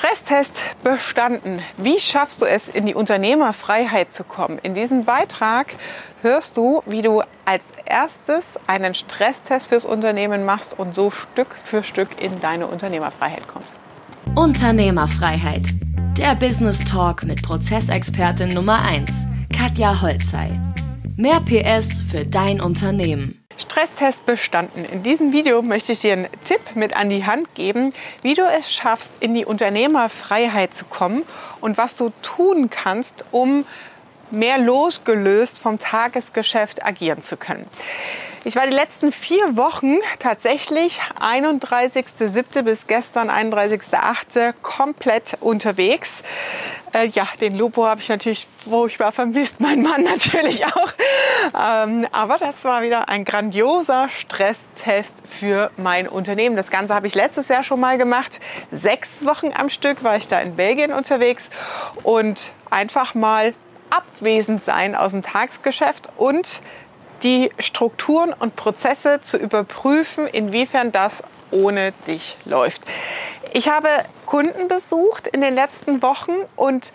Stresstest bestanden. Wie schaffst du es, in die Unternehmerfreiheit zu kommen? In diesem Beitrag hörst du, wie du als erstes einen Stresstest fürs Unternehmen machst und so Stück für Stück in deine Unternehmerfreiheit kommst. Unternehmerfreiheit. Der Business Talk mit Prozessexpertin Nummer 1, Katja Holzei. Mehr PS für dein Unternehmen. Stresstest bestanden. In diesem Video möchte ich dir einen Tipp mit an die Hand geben, wie du es schaffst, in die Unternehmerfreiheit zu kommen und was du tun kannst, um mehr losgelöst vom Tagesgeschäft agieren zu können. Ich war die letzten vier Wochen tatsächlich 31.07. bis gestern 31.08. komplett unterwegs. Äh, ja, den Lupo habe ich natürlich furchtbar vermisst, mein Mann natürlich auch. Ähm, aber das war wieder ein grandioser Stresstest für mein Unternehmen. Das Ganze habe ich letztes Jahr schon mal gemacht. Sechs Wochen am Stück war ich da in Belgien unterwegs und einfach mal abwesend sein aus dem Tagesgeschäft und die Strukturen und Prozesse zu überprüfen, inwiefern das ohne dich läuft. Ich habe Kunden besucht in den letzten Wochen und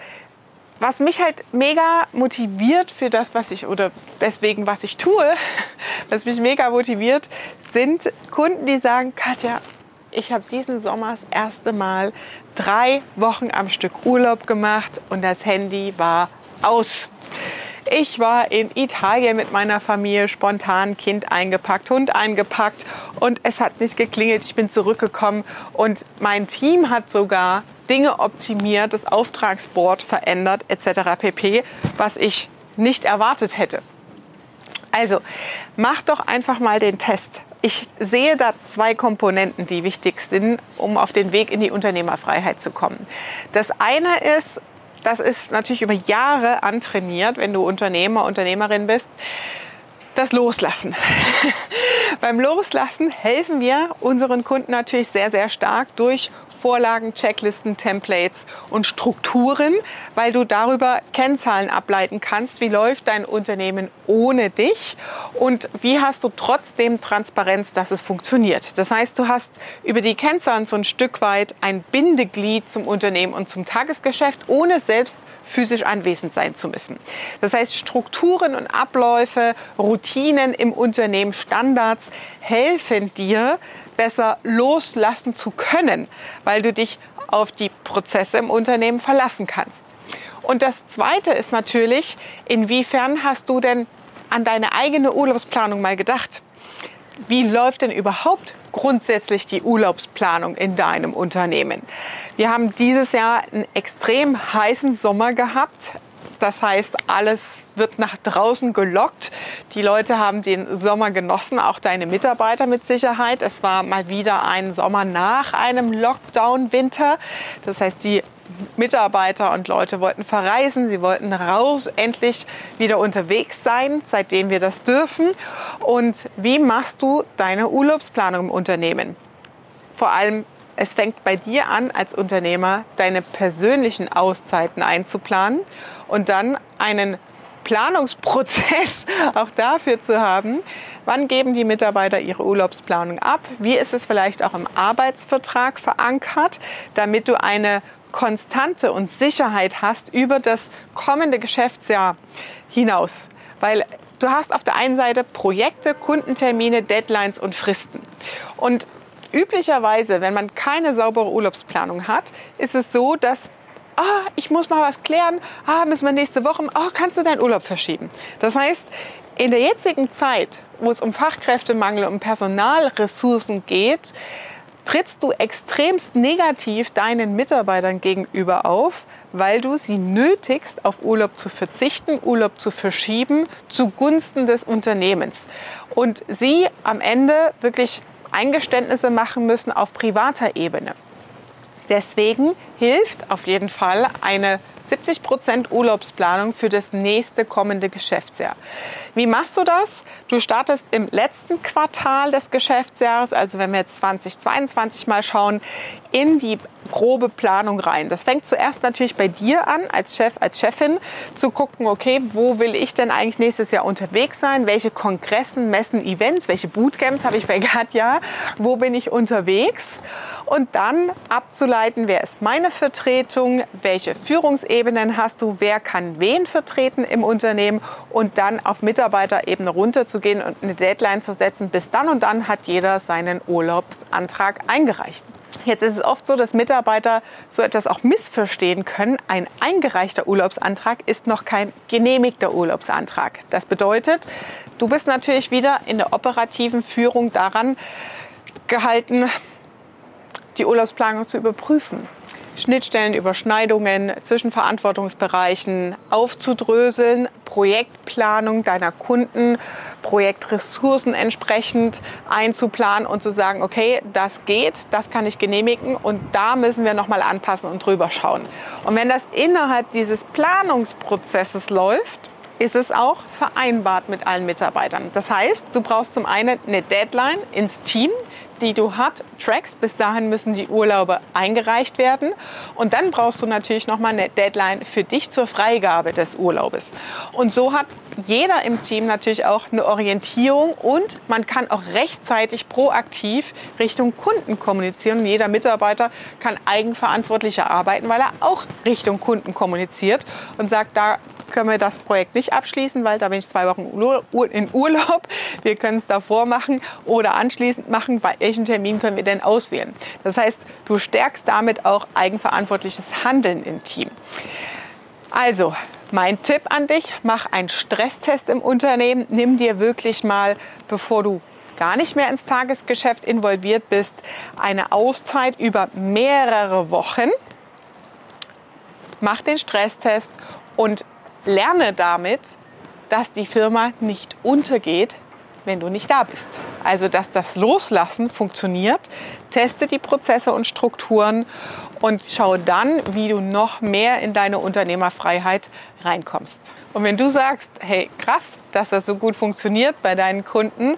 was mich halt mega motiviert für das, was ich oder deswegen, was ich tue, was mich mega motiviert, sind Kunden, die sagen, Katja, ich habe diesen Sommer das erste Mal drei Wochen am Stück Urlaub gemacht und das Handy war aus. Ich war in Italien mit meiner Familie, spontan Kind eingepackt, Hund eingepackt und es hat nicht geklingelt. Ich bin zurückgekommen und mein Team hat sogar Dinge optimiert, das Auftragsboard verändert etc. pp, was ich nicht erwartet hätte. Also, mach doch einfach mal den Test. Ich sehe da zwei Komponenten, die wichtig sind, um auf den Weg in die Unternehmerfreiheit zu kommen. Das eine ist, das ist natürlich über Jahre antrainiert, wenn du Unternehmer, Unternehmerin bist. Das Loslassen. Beim Loslassen helfen wir unseren Kunden natürlich sehr, sehr stark durch Vorlagen, Checklisten, Templates und Strukturen, weil du darüber Kennzahlen ableiten kannst, wie läuft dein Unternehmen ohne dich und wie hast du trotzdem Transparenz, dass es funktioniert. Das heißt, du hast über die Kennzahlen so ein Stück weit ein Bindeglied zum Unternehmen und zum Tagesgeschäft, ohne selbst physisch anwesend sein zu müssen. Das heißt, Strukturen und Abläufe, Routinen im Unternehmen, Standards helfen dir, besser loslassen zu können, weil du dich auf die Prozesse im Unternehmen verlassen kannst. Und das Zweite ist natürlich, inwiefern hast du denn an deine eigene Urlaubsplanung mal gedacht? Wie läuft denn überhaupt grundsätzlich die Urlaubsplanung in deinem Unternehmen? Wir haben dieses Jahr einen extrem heißen Sommer gehabt. Das heißt, alles wird nach draußen gelockt. Die Leute haben den Sommer genossen, auch deine Mitarbeiter mit Sicherheit. Es war mal wieder ein Sommer nach einem Lockdown-Winter. Das heißt, die Mitarbeiter und Leute wollten verreisen, sie wollten raus, endlich wieder unterwegs sein, seitdem wir das dürfen. Und wie machst du deine Urlaubsplanung im Unternehmen? Vor allem es fängt bei dir an, als Unternehmer deine persönlichen Auszeiten einzuplanen und dann einen Planungsprozess auch dafür zu haben, wann geben die Mitarbeiter ihre Urlaubsplanung ab, wie ist es vielleicht auch im Arbeitsvertrag verankert, damit du eine Konstante und Sicherheit hast über das kommende Geschäftsjahr hinaus. Weil du hast auf der einen Seite Projekte, Kundentermine, Deadlines und Fristen. Und üblicherweise, wenn man keine saubere Urlaubsplanung hat, ist es so, dass ah, ich muss mal was klären, ah, müssen wir nächste Woche, ah, kannst du deinen Urlaub verschieben. Das heißt, in der jetzigen Zeit, wo es um Fachkräftemangel, um Personalressourcen geht, trittst du extremst negativ deinen Mitarbeitern gegenüber auf, weil du sie nötigst, auf Urlaub zu verzichten, Urlaub zu verschieben zugunsten des Unternehmens. Und sie am Ende wirklich Eingeständnisse machen müssen auf privater Ebene. Deswegen hilft auf jeden Fall eine 70 Prozent Urlaubsplanung für das nächste kommende Geschäftsjahr. Wie machst du das? Du startest im letzten Quartal des Geschäftsjahres, also wenn wir jetzt 2022 mal schauen, in die grobe Planung rein. Das fängt zuerst natürlich bei dir an, als Chef, als Chefin, zu gucken, okay, wo will ich denn eigentlich nächstes Jahr unterwegs sein? Welche Kongressen, Messen, Events, welche Bootcamps habe ich bei Katja? Wo bin ich unterwegs? Und dann abzuleiten, wer ist meine Vertretung, welche Führungsebenen hast du, wer kann wen vertreten im Unternehmen und dann auf Mitarbeiterebene runterzugehen und eine Deadline zu setzen. Bis dann und dann hat jeder seinen Urlaubsantrag eingereicht. Jetzt ist es oft so, dass Mitarbeiter so etwas auch missverstehen können. Ein eingereichter Urlaubsantrag ist noch kein genehmigter Urlaubsantrag. Das bedeutet, du bist natürlich wieder in der operativen Führung daran gehalten, die Urlaubsplanung zu überprüfen. Schnittstellen, Überschneidungen zwischen Verantwortungsbereichen aufzudröseln, Projektplanung deiner Kunden, Projektressourcen entsprechend einzuplanen und zu sagen, okay, das geht, das kann ich genehmigen und da müssen wir nochmal anpassen und drüber schauen. Und wenn das innerhalb dieses Planungsprozesses läuft, ist es auch vereinbart mit allen Mitarbeitern. Das heißt, du brauchst zum einen eine Deadline ins Team, die du hat, trackst. Bis dahin müssen die Urlaube eingereicht werden. Und dann brauchst du natürlich nochmal eine Deadline für dich zur Freigabe des Urlaubes. Und so hat jeder im Team natürlich auch eine Orientierung und man kann auch rechtzeitig proaktiv Richtung Kunden kommunizieren. jeder Mitarbeiter kann eigenverantwortlicher arbeiten, weil er auch Richtung Kunden kommuniziert und sagt, da können wir das Projekt nicht abschließen, weil da bin ich zwei Wochen in Urlaub. Wir können es davor machen oder anschließend machen. Welchen Termin können wir denn auswählen? Das heißt, du stärkst damit auch eigenverantwortliches Handeln im Team. Also, mein Tipp an dich, mach einen Stresstest im Unternehmen. Nimm dir wirklich mal, bevor du gar nicht mehr ins Tagesgeschäft involviert bist, eine Auszeit über mehrere Wochen. Mach den Stresstest und lerne damit, dass die Firma nicht untergeht, wenn du nicht da bist. Also, dass das Loslassen funktioniert. Teste die Prozesse und Strukturen und schau dann, wie du noch mehr in deine Unternehmerfreiheit reinkommst. Und wenn du sagst, hey, krass, dass das so gut funktioniert bei deinen Kunden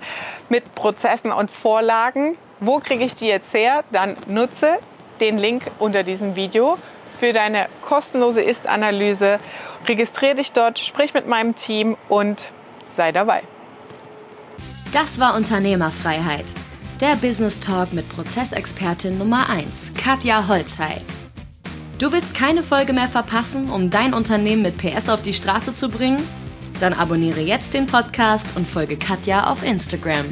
mit Prozessen und Vorlagen, wo kriege ich die jetzt her? Dann nutze den Link unter diesem Video für deine kostenlose Ist-Analyse. Registriere dich dort, sprich mit meinem Team und sei dabei. Das war Unternehmerfreiheit. Der Business Talk mit Prozessexpertin Nummer 1, Katja Holzhey. Du willst keine Folge mehr verpassen, um dein Unternehmen mit PS auf die Straße zu bringen? Dann abonniere jetzt den Podcast und folge Katja auf Instagram.